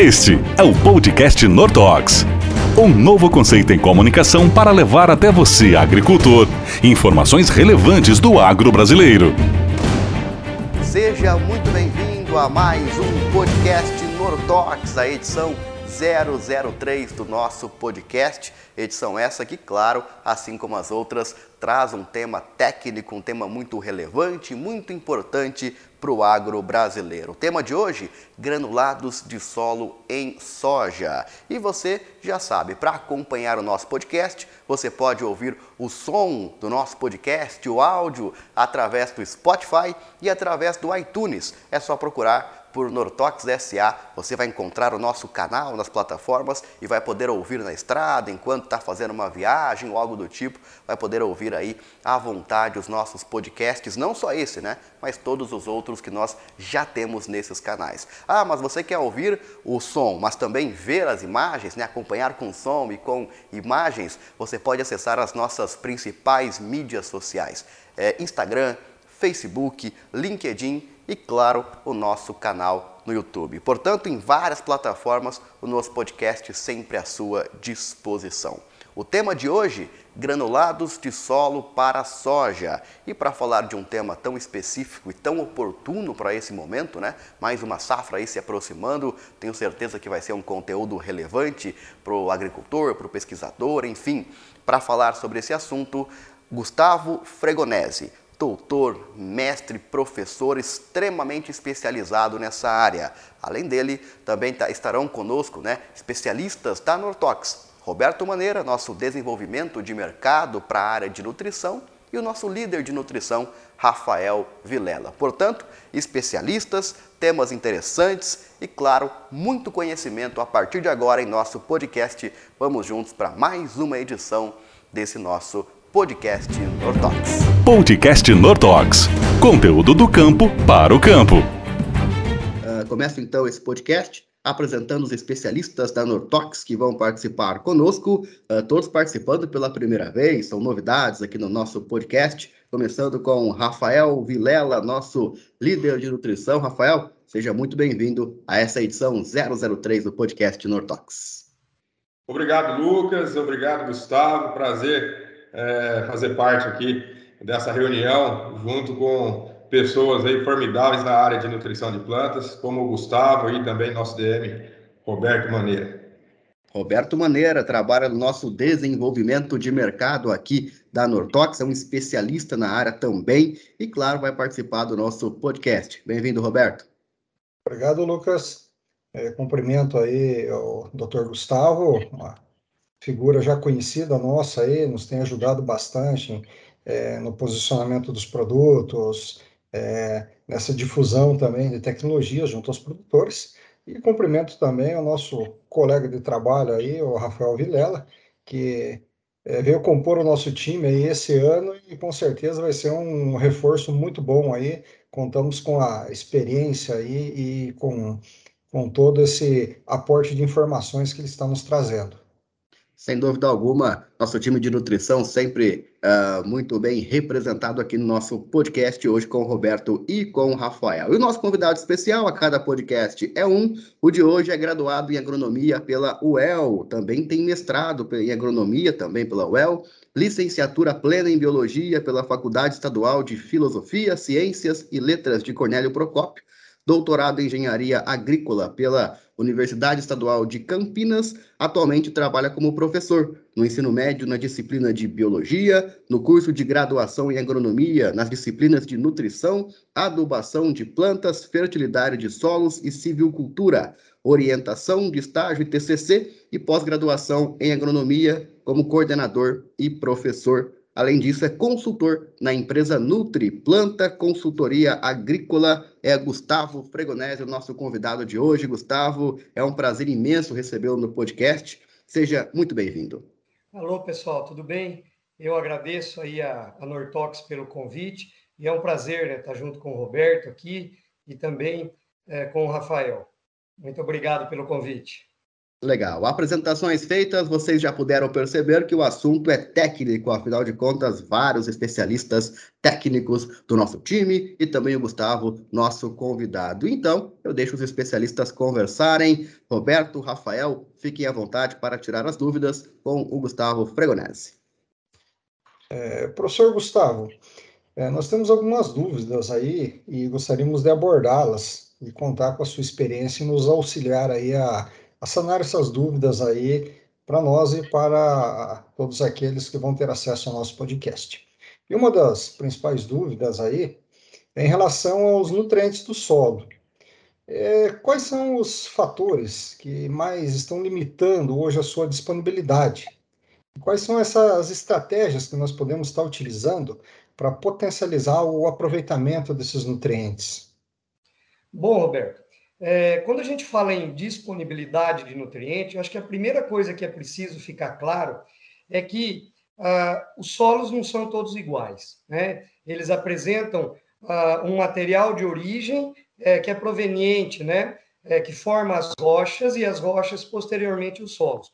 Este é o podcast Nortox. Um novo conceito em comunicação para levar até você, agricultor, informações relevantes do agro brasileiro. Seja muito bem-vindo a mais um podcast Nortox, a edição 003 do nosso podcast. Edição essa que, claro, assim como as outras, traz um tema técnico, um tema muito relevante, muito importante para o agro brasileiro. O tema de hoje, granulados de solo em soja. E você já sabe, para acompanhar o nosso podcast, você pode ouvir o som do nosso podcast, o áudio, através do Spotify e através do iTunes. É só procurar por Nortox SA, você vai encontrar o nosso canal nas plataformas e vai poder ouvir na estrada, enquanto está fazendo uma viagem ou algo do tipo, vai poder ouvir aí à vontade os nossos podcasts, não só esse, né? Mas todos os outros que nós já temos nesses canais. Ah, mas você quer ouvir o som, mas também ver as imagens, né? Acompanhar com som e com imagens, você pode acessar as nossas principais mídias sociais: é Instagram, Facebook, LinkedIn e, claro, o nosso canal no YouTube. Portanto, em várias plataformas, o nosso podcast sempre à sua disposição. O tema de hoje, granulados de solo para soja. E para falar de um tema tão específico e tão oportuno para esse momento, né? Mais uma safra aí se aproximando, tenho certeza que vai ser um conteúdo relevante para o agricultor, para o pesquisador, enfim. Para falar sobre esse assunto, Gustavo Fregonese, doutor, mestre, professor extremamente especializado nessa área. Além dele, também tá, estarão conosco né, especialistas da Nortox. Roberto Maneira, nosso desenvolvimento de mercado para a área de nutrição, e o nosso líder de nutrição, Rafael Vilela. Portanto, especialistas, temas interessantes e, claro, muito conhecimento a partir de agora em nosso podcast. Vamos juntos para mais uma edição desse nosso Podcast Nortox. Podcast Nortox. Conteúdo do campo para o campo. Uh, começo então esse podcast apresentando os especialistas da Nortox que vão participar conosco, uh, todos participando pela primeira vez, são novidades aqui no nosso podcast, começando com Rafael Vilela, nosso líder de nutrição. Rafael, seja muito bem-vindo a essa edição 003 do podcast Nortox. Obrigado, Lucas. Obrigado, Gustavo. Prazer é, fazer parte aqui dessa reunião junto com pessoas aí formidáveis na área de nutrição de plantas, como o Gustavo e também nosso DM, Roberto Maneira. Roberto Maneira trabalha no nosso desenvolvimento de mercado aqui da Nortox, é um especialista na área também e, claro, vai participar do nosso podcast. Bem-vindo, Roberto. Obrigado, Lucas. É, cumprimento aí o Dr. Gustavo, uma figura já conhecida nossa aí, nos tem ajudado bastante é, no posicionamento dos produtos, é, nessa difusão também de tecnologia junto aos produtores. E cumprimento também o nosso colega de trabalho aí, o Rafael Vilela, que é, veio compor o nosso time aí esse ano e com certeza vai ser um reforço muito bom aí. Contamos com a experiência aí e com, com todo esse aporte de informações que ele está nos trazendo. Sem dúvida alguma, nosso time de nutrição sempre uh, muito bem representado aqui no nosso podcast hoje com o Roberto e com o Rafael. E o nosso convidado especial a cada podcast é um. O de hoje é graduado em agronomia pela UEL, também tem mestrado em agronomia também pela UEL, licenciatura plena em biologia pela Faculdade Estadual de Filosofia, Ciências e Letras de Cornélio Procópio doutorado em engenharia agrícola pela Universidade Estadual de Campinas. Atualmente trabalha como professor no ensino médio na disciplina de biologia, no curso de graduação em agronomia, nas disciplinas de nutrição, adubação de plantas, fertilidade de solos e civicultura, orientação de estágio e TCC e pós-graduação em agronomia como coordenador e professor Além disso, é consultor na empresa Nutri, Planta Consultoria Agrícola. É Gustavo Fregonese, o nosso convidado de hoje. Gustavo, é um prazer imenso recebê-lo no podcast. Seja muito bem-vindo. Alô, pessoal, tudo bem? Eu agradeço aí a, a Nortox pelo convite e é um prazer né, estar junto com o Roberto aqui e também é, com o Rafael. Muito obrigado pelo convite. Legal. Apresentações feitas, vocês já puderam perceber que o assunto é técnico, afinal de contas, vários especialistas técnicos do nosso time e também o Gustavo, nosso convidado. Então, eu deixo os especialistas conversarem. Roberto, Rafael, fiquem à vontade para tirar as dúvidas com o Gustavo Fregonese. É, professor Gustavo, é, nós temos algumas dúvidas aí e gostaríamos de abordá-las e contar com a sua experiência e nos auxiliar aí a a sanar essas dúvidas aí para nós e para todos aqueles que vão ter acesso ao nosso podcast. E uma das principais dúvidas aí é em relação aos nutrientes do solo. É, quais são os fatores que mais estão limitando hoje a sua disponibilidade? Quais são essas estratégias que nós podemos estar utilizando para potencializar o aproveitamento desses nutrientes? Bom, Roberto, é, quando a gente fala em disponibilidade de nutriente, eu acho que a primeira coisa que é preciso ficar claro é que ah, os solos não são todos iguais. Né? Eles apresentam ah, um material de origem é, que é proveniente, né? É, que forma as rochas e as rochas posteriormente os solos.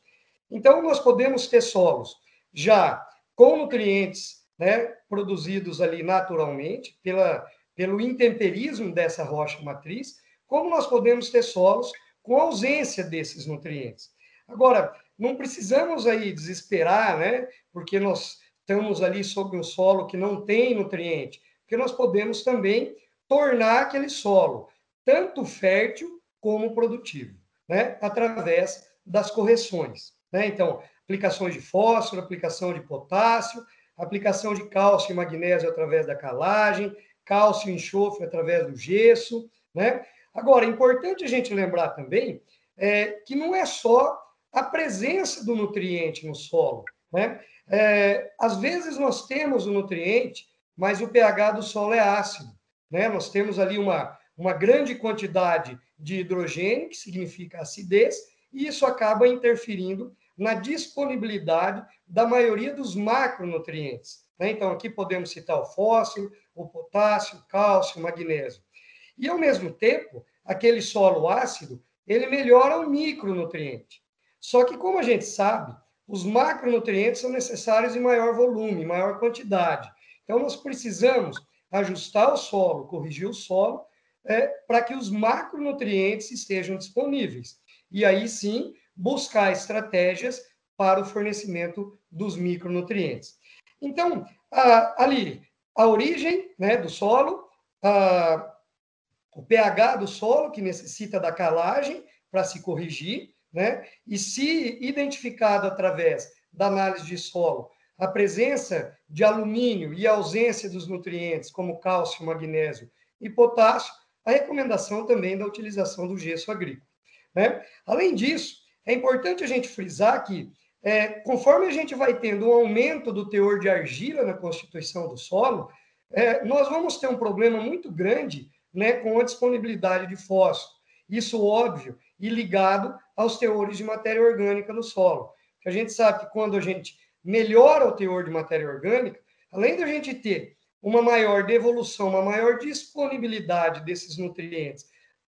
Então, nós podemos ter solos já com nutrientes né, produzidos ali naturalmente pela, pelo intemperismo dessa rocha matriz, como nós podemos ter solos com ausência desses nutrientes. Agora, não precisamos aí desesperar, né? Porque nós estamos ali sobre um solo que não tem nutriente, porque nós podemos também tornar aquele solo tanto fértil como produtivo, né? Através das correções, né? Então, aplicações de fósforo, aplicação de potássio, aplicação de cálcio e magnésio através da calagem, cálcio e enxofre através do gesso, né? Agora, é importante a gente lembrar também é, que não é só a presença do nutriente no solo. Né? É, às vezes nós temos o nutriente, mas o pH do solo é ácido. Né? Nós temos ali uma, uma grande quantidade de hidrogênio, que significa acidez, e isso acaba interferindo na disponibilidade da maioria dos macronutrientes. Né? Então, aqui podemos citar o fósforo, o potássio, o cálcio, o magnésio. E, ao mesmo tempo, aquele solo ácido, ele melhora o micronutriente. Só que, como a gente sabe, os macronutrientes são necessários em maior volume, maior quantidade. Então, nós precisamos ajustar o solo, corrigir o solo, é, para que os macronutrientes estejam disponíveis. E aí sim, buscar estratégias para o fornecimento dos micronutrientes. Então, a, ali, a origem né, do solo, a, o pH do solo, que necessita da calagem para se corrigir, né? E se identificado através da análise de solo a presença de alumínio e a ausência dos nutrientes, como cálcio, magnésio e potássio, a recomendação também da utilização do gesso agrícola. Né? Além disso, é importante a gente frisar que, é, conforme a gente vai tendo um aumento do teor de argila na constituição do solo, é, nós vamos ter um problema muito grande né, com a disponibilidade de fósforo. Isso óbvio e ligado aos teores de matéria orgânica no solo. A gente sabe que quando a gente melhora o teor de matéria orgânica, além da gente ter uma maior devolução, uma maior disponibilidade desses nutrientes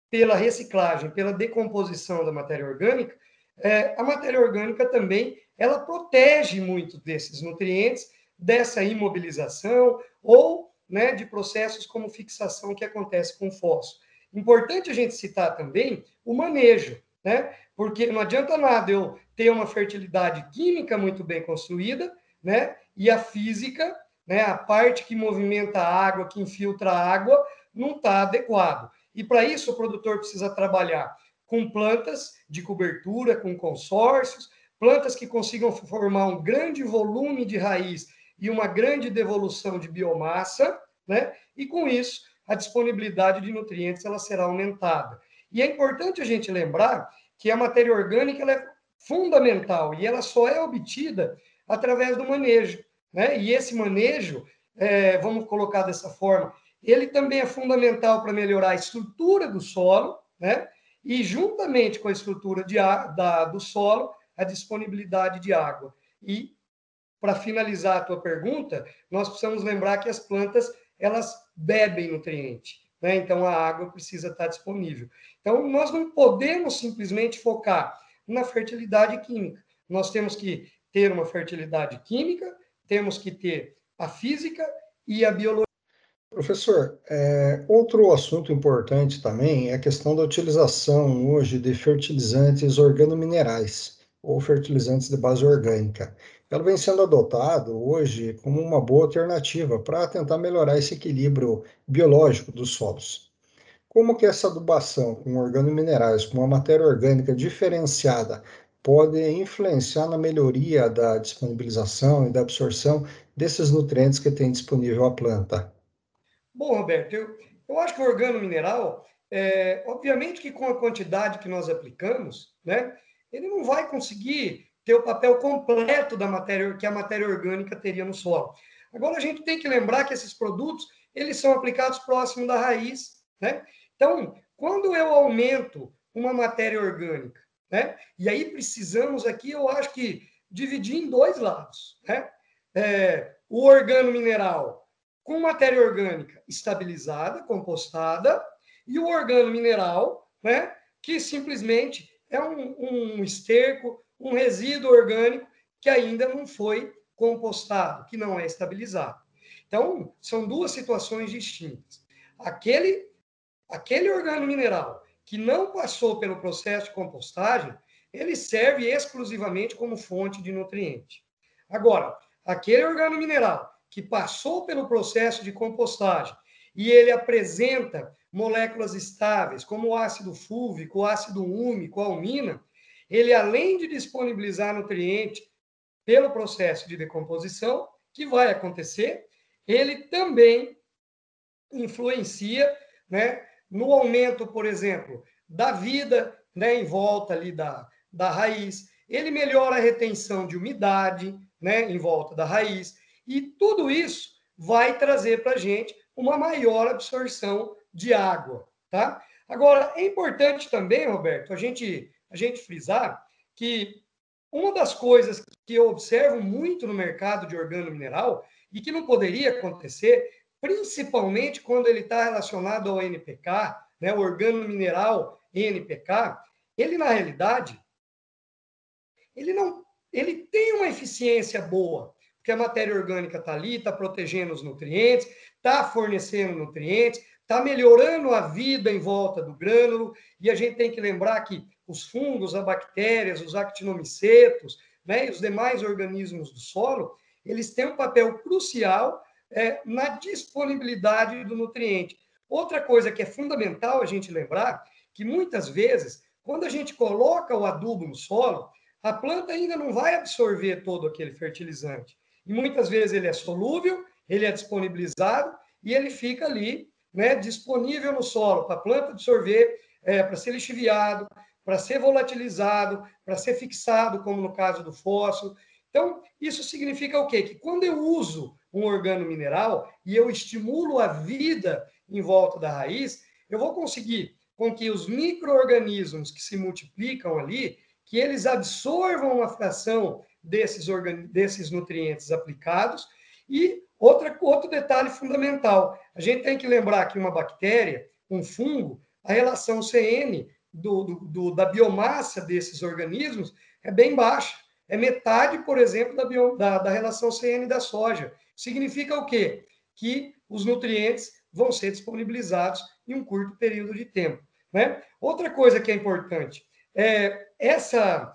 pela reciclagem, pela decomposição da matéria orgânica, é, a matéria orgânica também ela protege muito desses nutrientes, dessa imobilização ou né, de processos como fixação que acontece com fósforo. Importante a gente citar também o manejo, né? Porque não adianta nada eu ter uma fertilidade química muito bem construída, né? E a física, né, a parte que movimenta a água, que infiltra a água, não está adequado. E para isso o produtor precisa trabalhar com plantas de cobertura, com consórcios, plantas que consigam formar um grande volume de raiz e uma grande devolução de biomassa, né? E com isso, a disponibilidade de nutrientes ela será aumentada. E é importante a gente lembrar que a matéria orgânica ela é fundamental e ela só é obtida através do manejo, né? E esse manejo, é, vamos colocar dessa forma, ele também é fundamental para melhorar a estrutura do solo, né? E juntamente com a estrutura de, da, do solo, a disponibilidade de água. E para finalizar a tua pergunta, nós precisamos lembrar que as plantas elas bebem nutriente, né? Então a água precisa estar disponível. Então nós não podemos simplesmente focar na fertilidade química. Nós temos que ter uma fertilidade química, temos que ter a física e a biologia. Professor, é, outro assunto importante também é a questão da utilização hoje de fertilizantes organominerais ou fertilizantes de base orgânica. Ela vem sendo adotado hoje como uma boa alternativa para tentar melhorar esse equilíbrio biológico dos solos. Como que essa adubação com organominerais, com uma matéria orgânica diferenciada, pode influenciar na melhoria da disponibilização e da absorção desses nutrientes que tem disponível a planta? Bom, Roberto, eu, eu acho que o organo mineral, é, obviamente que com a quantidade que nós aplicamos, né, ele não vai conseguir ter o papel completo da matéria que a matéria orgânica teria no solo. Agora a gente tem que lembrar que esses produtos eles são aplicados próximo da raiz, né? Então, quando eu aumento uma matéria orgânica, né? E aí precisamos aqui, eu acho que dividir em dois lados, né? É, o organo mineral com matéria orgânica estabilizada, compostada, e o organo mineral, né? Que simplesmente é um, um esterco, um resíduo orgânico que ainda não foi compostado, que não é estabilizado. Então, são duas situações distintas. Aquele, aquele organo mineral que não passou pelo processo de compostagem, ele serve exclusivamente como fonte de nutriente. Agora, aquele organo mineral que passou pelo processo de compostagem e ele apresenta moléculas estáveis, como o ácido fúvico, o ácido úmico, a almina, ele além de disponibilizar nutriente pelo processo de decomposição, que vai acontecer, ele também influencia né, no aumento, por exemplo, da vida né, em volta ali da, da raiz, ele melhora a retenção de umidade né, em volta da raiz, e tudo isso vai trazer para a gente uma maior absorção de água. Tá? Agora, é importante também, Roberto, a gente a gente frisar que uma das coisas que eu observo muito no mercado de organo mineral e que não poderia acontecer, principalmente quando ele está relacionado ao NPK, né, o organo mineral NPK, ele na realidade ele não ele tem uma eficiência boa, porque a matéria orgânica está ali, está protegendo os nutrientes, está fornecendo nutrientes, está melhorando a vida em volta do grânulo, e a gente tem que lembrar que os fungos, as bactérias, os actinomicetos, né, e os demais organismos do solo, eles têm um papel crucial é, na disponibilidade do nutriente. Outra coisa que é fundamental a gente lembrar, que muitas vezes, quando a gente coloca o adubo no solo, a planta ainda não vai absorver todo aquele fertilizante. E muitas vezes ele é solúvel, ele é disponibilizado e ele fica ali, né, disponível no solo para a planta absorver, é, para ser lixiviado, para ser volatilizado, para ser fixado, como no caso do fósforo. Então, isso significa o quê? Que quando eu uso um organo mineral e eu estimulo a vida em volta da raiz, eu vou conseguir com que os micro-organismos que se multiplicam ali, que eles absorvam uma fração desses, desses nutrientes aplicados. E outra, outro detalhe fundamental, a gente tem que lembrar que uma bactéria, um fungo, a relação CN do, do, do, da biomassa desses organismos é bem baixa. É metade, por exemplo, da, bio, da, da relação CN da soja. Significa o quê? Que os nutrientes vão ser disponibilizados em um curto período de tempo. Né? Outra coisa que é importante é essa,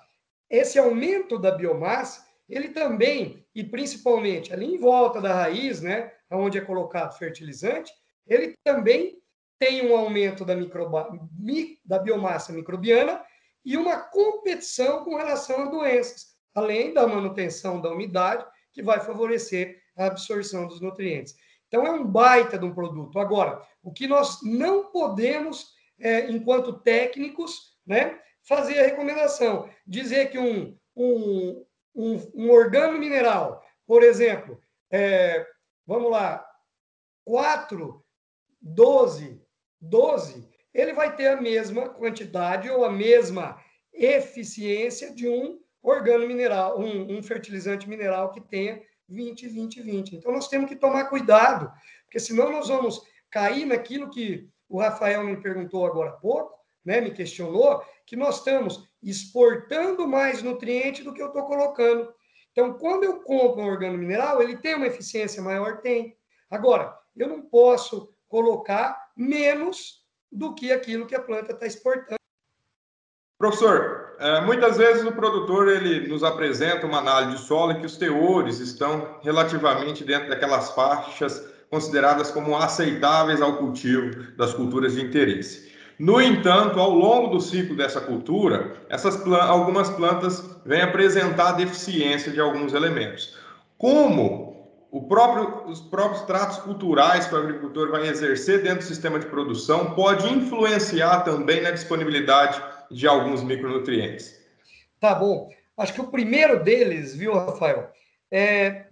esse aumento da biomassa, ele também, e principalmente ali em volta da raiz, né, onde é colocado fertilizante, ele também tem um aumento da, da biomassa microbiana e uma competição com relação a doenças, além da manutenção da umidade, que vai favorecer a absorção dos nutrientes. Então, é um baita de um produto. Agora, o que nós não podemos, é, enquanto técnicos, né, fazer a recomendação, dizer que um, um, um, um organo mineral, por exemplo, é, vamos lá, 4, 12 12, ele vai ter a mesma quantidade ou a mesma eficiência de um organo mineral, um, um fertilizante mineral que tenha 20, 20, 20. Então, nós temos que tomar cuidado, porque senão nós vamos cair naquilo que o Rafael me perguntou agora há pouco, né, me questionou, que nós estamos exportando mais nutriente do que eu estou colocando. Então, quando eu compro um organo mineral, ele tem uma eficiência maior? Tem. Agora, eu não posso colocar menos do que aquilo que a planta está exportando. Professor, é, muitas vezes o produtor ele nos apresenta uma análise de solo em que os teores estão relativamente dentro daquelas faixas consideradas como aceitáveis ao cultivo das culturas de interesse. No entanto, ao longo do ciclo dessa cultura, plantas, algumas plantas vêm apresentar deficiência de alguns elementos. Como próprio, os próprios tratos culturais que o agricultor vai exercer dentro do sistema de produção pode influenciar também na disponibilidade de alguns micronutrientes? Tá bom. Acho que o primeiro deles, viu, Rafael, é,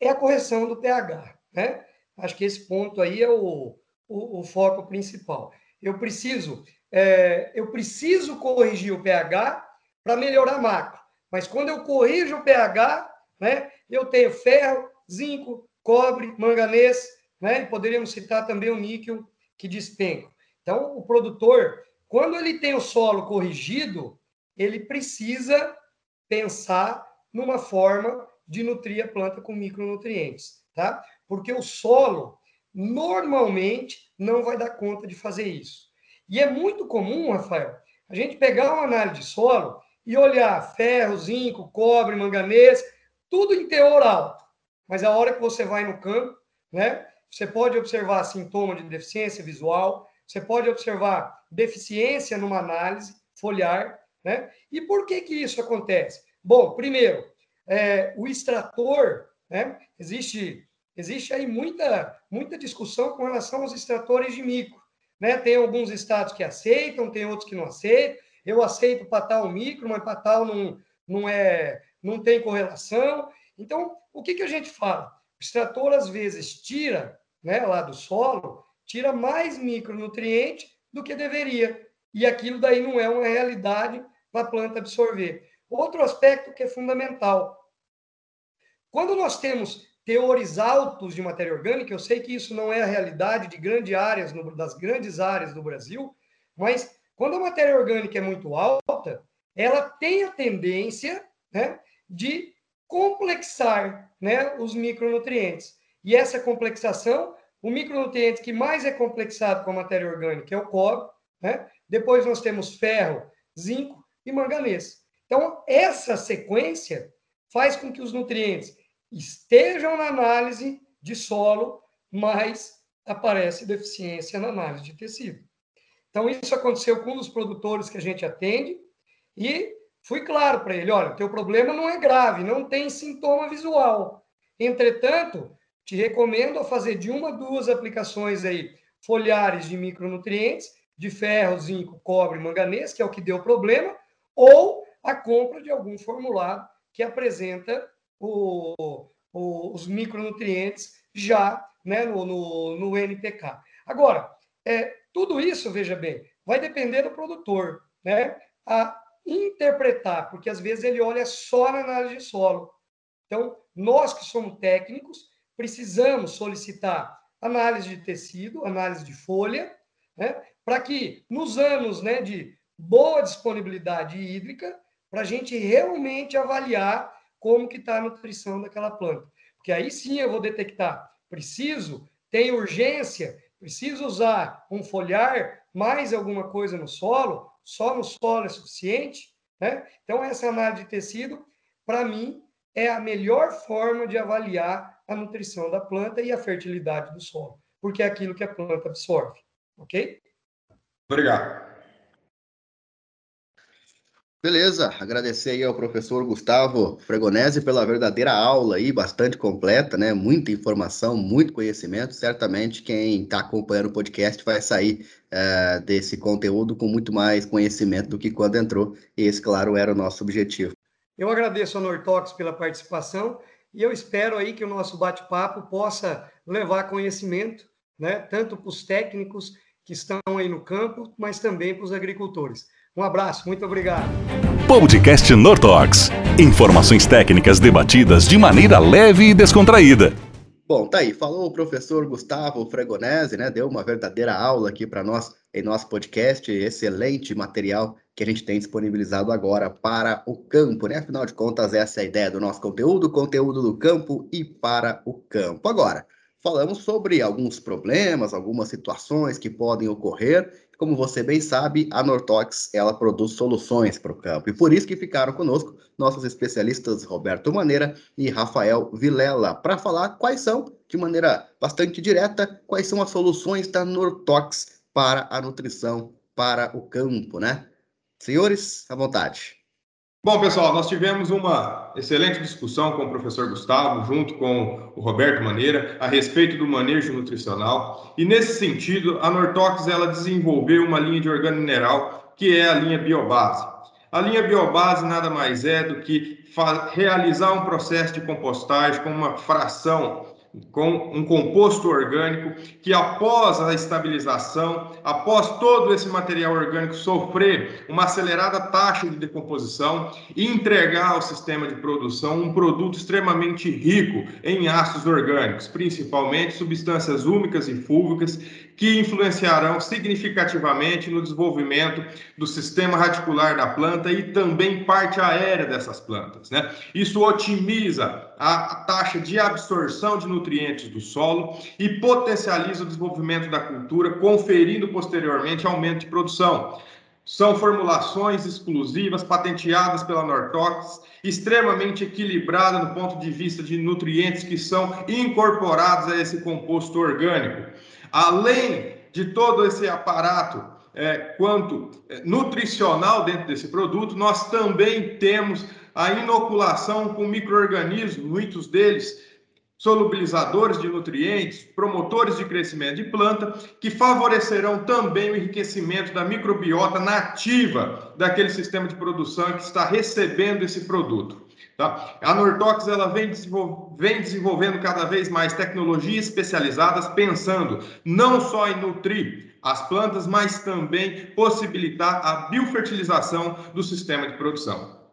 é a correção do pH, né? Acho que esse ponto aí é o, o, o foco principal. Eu preciso, é, eu preciso corrigir o pH para melhorar macro. Mas quando eu corrijo o pH, né, eu tenho ferro, zinco, cobre, manganês, né, e poderíamos citar também o níquel que despenca. Então, o produtor, quando ele tem o solo corrigido, ele precisa pensar numa forma de nutrir a planta com micronutrientes, tá? porque o solo normalmente não vai dar conta de fazer isso. E é muito comum, Rafael, a gente pegar uma análise de solo e olhar ferro, zinco, cobre, manganês, tudo em teor alto. Mas a hora que você vai no campo, né, você pode observar sintoma de deficiência visual, você pode observar deficiência numa análise foliar, né? E por que que isso acontece? Bom, primeiro, é, o extrator, né? Existe Existe aí muita, muita discussão com relação aos extratores de micro. Né? Tem alguns estados que aceitam, tem outros que não aceitam. Eu aceito para tal micro, mas para tal não, não, é, não tem correlação. Então, o que, que a gente fala? O extrator, às vezes, tira né, lá do solo, tira mais micronutriente do que deveria. E aquilo daí não é uma realidade para a planta absorver. Outro aspecto que é fundamental. Quando nós temos teores altos de matéria orgânica. Eu sei que isso não é a realidade de grandes áreas, das grandes áreas do Brasil, mas quando a matéria orgânica é muito alta, ela tem a tendência né, de complexar né, os micronutrientes. E essa complexação, o micronutriente que mais é complexado com a matéria orgânica é o cobre, né? depois nós temos ferro, zinco e manganês. Então, essa sequência faz com que os nutrientes estejam na análise de solo, mas aparece deficiência na análise de tecido. Então, isso aconteceu com um dos produtores que a gente atende e fui claro para ele: olha, teu problema não é grave, não tem sintoma visual. Entretanto, te recomendo a fazer de uma duas aplicações aí foliares de micronutrientes, de ferro, zinco, cobre, manganês, que é o que deu problema, ou a compra de algum formulário que apresenta o, o, os micronutrientes já né, no, no, no NPK. Agora, é, tudo isso, veja bem, vai depender do produtor, né? A interpretar, porque às vezes ele olha só na análise de solo. Então, nós que somos técnicos, precisamos solicitar análise de tecido, análise de folha, né? Para que nos anos né, de boa disponibilidade hídrica, para a gente realmente avaliar como que está a nutrição daquela planta. Porque aí sim eu vou detectar, preciso, tem urgência, preciso usar um foliar, mais alguma coisa no solo, só no solo é suficiente, né? Então essa análise de tecido, para mim, é a melhor forma de avaliar a nutrição da planta e a fertilidade do solo, porque é aquilo que a planta absorve, ok? Obrigado. Beleza, agradecer aí ao professor Gustavo Fregonese pela verdadeira aula aí, bastante completa, né? Muita informação, muito conhecimento. Certamente quem está acompanhando o podcast vai sair uh, desse conteúdo com muito mais conhecimento do que quando entrou. E esse, claro, era o nosso objetivo. Eu agradeço a Nortox pela participação e eu espero aí que o nosso bate-papo possa levar conhecimento, né? Tanto para os técnicos que estão aí no campo, mas também para os agricultores. Um abraço, muito obrigado. Podcast Nortox. Informações técnicas debatidas de maneira leve e descontraída. Bom, tá aí, falou o professor Gustavo Fregonese, né? Deu uma verdadeira aula aqui para nós em nosso podcast, excelente material que a gente tem disponibilizado agora para o campo, né? Afinal de contas, essa é a ideia do nosso conteúdo, conteúdo do campo e para o campo. Agora, falamos sobre alguns problemas, algumas situações que podem ocorrer. Como você bem sabe, a Nortox ela produz soluções para o campo e por isso que ficaram conosco nossos especialistas Roberto Maneira e Rafael Vilela para falar quais são, de maneira bastante direta, quais são as soluções da Nortox para a nutrição para o campo, né? Senhores, à vontade. Bom, pessoal, nós tivemos uma excelente discussão com o professor Gustavo, junto com o Roberto Maneira, a respeito do manejo nutricional. E nesse sentido, a Nortox ela desenvolveu uma linha de organo mineral que é a linha Biobase. A linha Biobase nada mais é do que realizar um processo de compostagem com uma fração com um composto orgânico que, após a estabilização, após todo esse material orgânico sofrer uma acelerada taxa de decomposição e entregar ao sistema de produção um produto extremamente rico em ácidos orgânicos, principalmente substâncias úmicas e fúlvicas, que influenciarão significativamente no desenvolvimento do sistema radicular da planta e também parte aérea dessas plantas. Né? Isso otimiza a taxa de absorção de nutrientes do solo e potencializa o desenvolvimento da cultura, conferindo posteriormente aumento de produção. São formulações exclusivas, patenteadas pela Nortox, extremamente equilibrada no ponto de vista de nutrientes que são incorporados a esse composto orgânico. Além de todo esse aparato é, quanto é, nutricional dentro desse produto, nós também temos a inoculação com micro-organismos, muitos deles solubilizadores de nutrientes, promotores de crescimento de planta, que favorecerão também o enriquecimento da microbiota nativa daquele sistema de produção que está recebendo esse produto. Tá? A Nortox ela vem, desenvol vem desenvolvendo cada vez mais tecnologias especializadas, pensando não só em nutrir as plantas, mas também possibilitar a biofertilização do sistema de produção.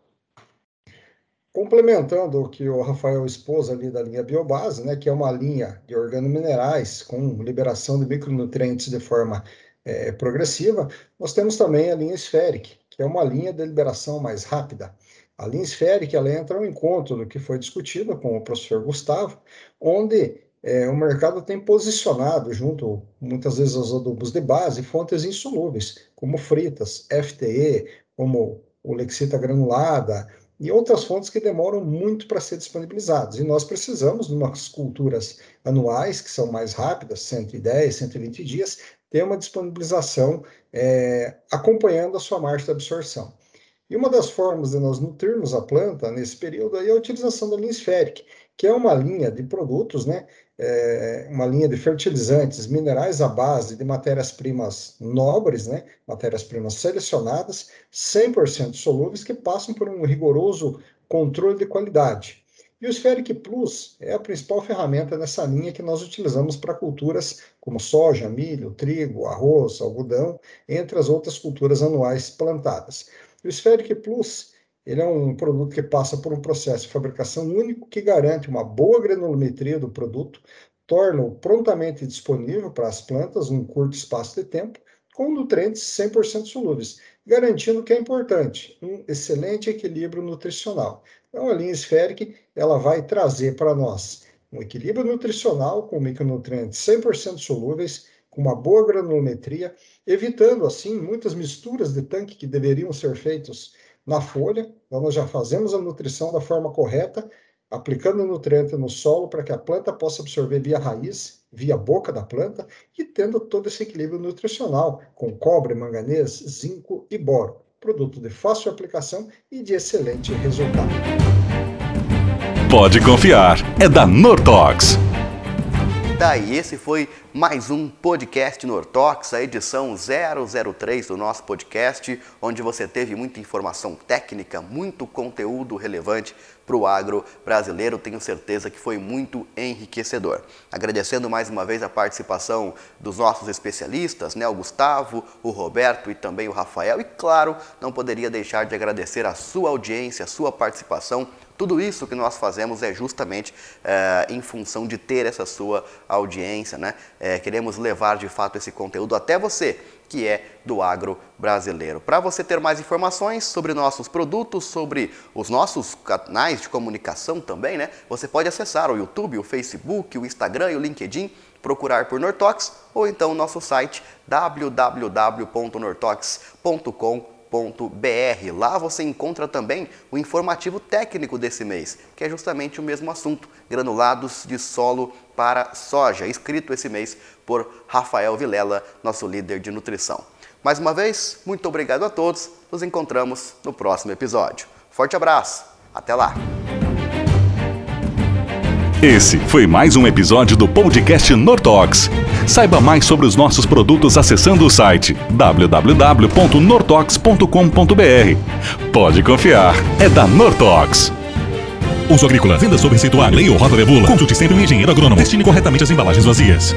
Complementando o que o Rafael expôs ali da linha Biobase, né, que é uma linha de organominerais com liberação de micronutrientes de forma é, progressiva, nós temos também a linha Spheric, que é uma linha de liberação mais rápida. A linha esférica ela entra ao encontro do que foi discutido com o professor Gustavo, onde é, o mercado tem posicionado junto, muitas vezes, aos adubos de base, fontes insolúveis, como fritas, FTE, como o lexita granulada, e outras fontes que demoram muito para ser disponibilizadas. E nós precisamos, de umas culturas anuais, que são mais rápidas, 110, 120 dias, ter uma disponibilização é, acompanhando a sua marcha de absorção. E uma das formas de nós nutrirmos a planta nesse período é a utilização da linha esférica, que é uma linha de produtos, né, é uma linha de fertilizantes, minerais à base de matérias-primas nobres, né, matérias-primas selecionadas, 100% solúveis, que passam por um rigoroso controle de qualidade. E o Spheric Plus é a principal ferramenta nessa linha que nós utilizamos para culturas como soja, milho, trigo, arroz, algodão, entre as outras culturas anuais plantadas. O Spheric Plus ele é um produto que passa por um processo de fabricação único que garante uma boa granulometria do produto, torna-o prontamente disponível para as plantas num curto espaço de tempo, com nutrientes 100% solúveis, garantindo que é importante, um excelente equilíbrio nutricional. Então, a linha Spheric, ela vai trazer para nós um equilíbrio nutricional com micronutrientes 100% solúveis, com uma boa granulometria, evitando assim muitas misturas de tanque que deveriam ser feitos na folha. Então nós já fazemos a nutrição da forma correta, aplicando nutriente no solo para que a planta possa absorver via raiz, via boca da planta e tendo todo esse equilíbrio nutricional com cobre, manganês, zinco e boro. Produto de fácil aplicação e de excelente resultado. Pode confiar, é da Nortox daí, esse foi mais um podcast Nortox, a edição 003 do nosso podcast, onde você teve muita informação técnica, muito conteúdo relevante para o agro brasileiro. Tenho certeza que foi muito enriquecedor. Agradecendo mais uma vez a participação dos nossos especialistas, né, o Gustavo, o Roberto e também o Rafael. E claro, não poderia deixar de agradecer a sua audiência, a sua participação tudo isso que nós fazemos é justamente é, em função de ter essa sua audiência, né? É, queremos levar de fato esse conteúdo até você que é do agro brasileiro. Para você ter mais informações sobre nossos produtos, sobre os nossos canais de comunicação também, né? Você pode acessar o YouTube, o Facebook, o Instagram e o LinkedIn, procurar por Nortox ou então o nosso site www.nortox.com.br www.agronegócio.br. Lá você encontra também o informativo técnico desse mês, que é justamente o mesmo assunto, granulados de solo para soja, escrito esse mês por Rafael Vilela, nosso líder de nutrição. Mais uma vez, muito obrigado a todos. Nos encontramos no próximo episódio. Forte abraço. Até lá. Esse foi mais um episódio do podcast Nortox. Saiba mais sobre os nossos produtos acessando o site www.nortox.com.br. Pode confiar, é da Nortox. Uso agrícola, venda sob receituário, lei ou rota de bula. Consulte sempre um engenheiro agrônomo. Destine corretamente as embalagens vazias.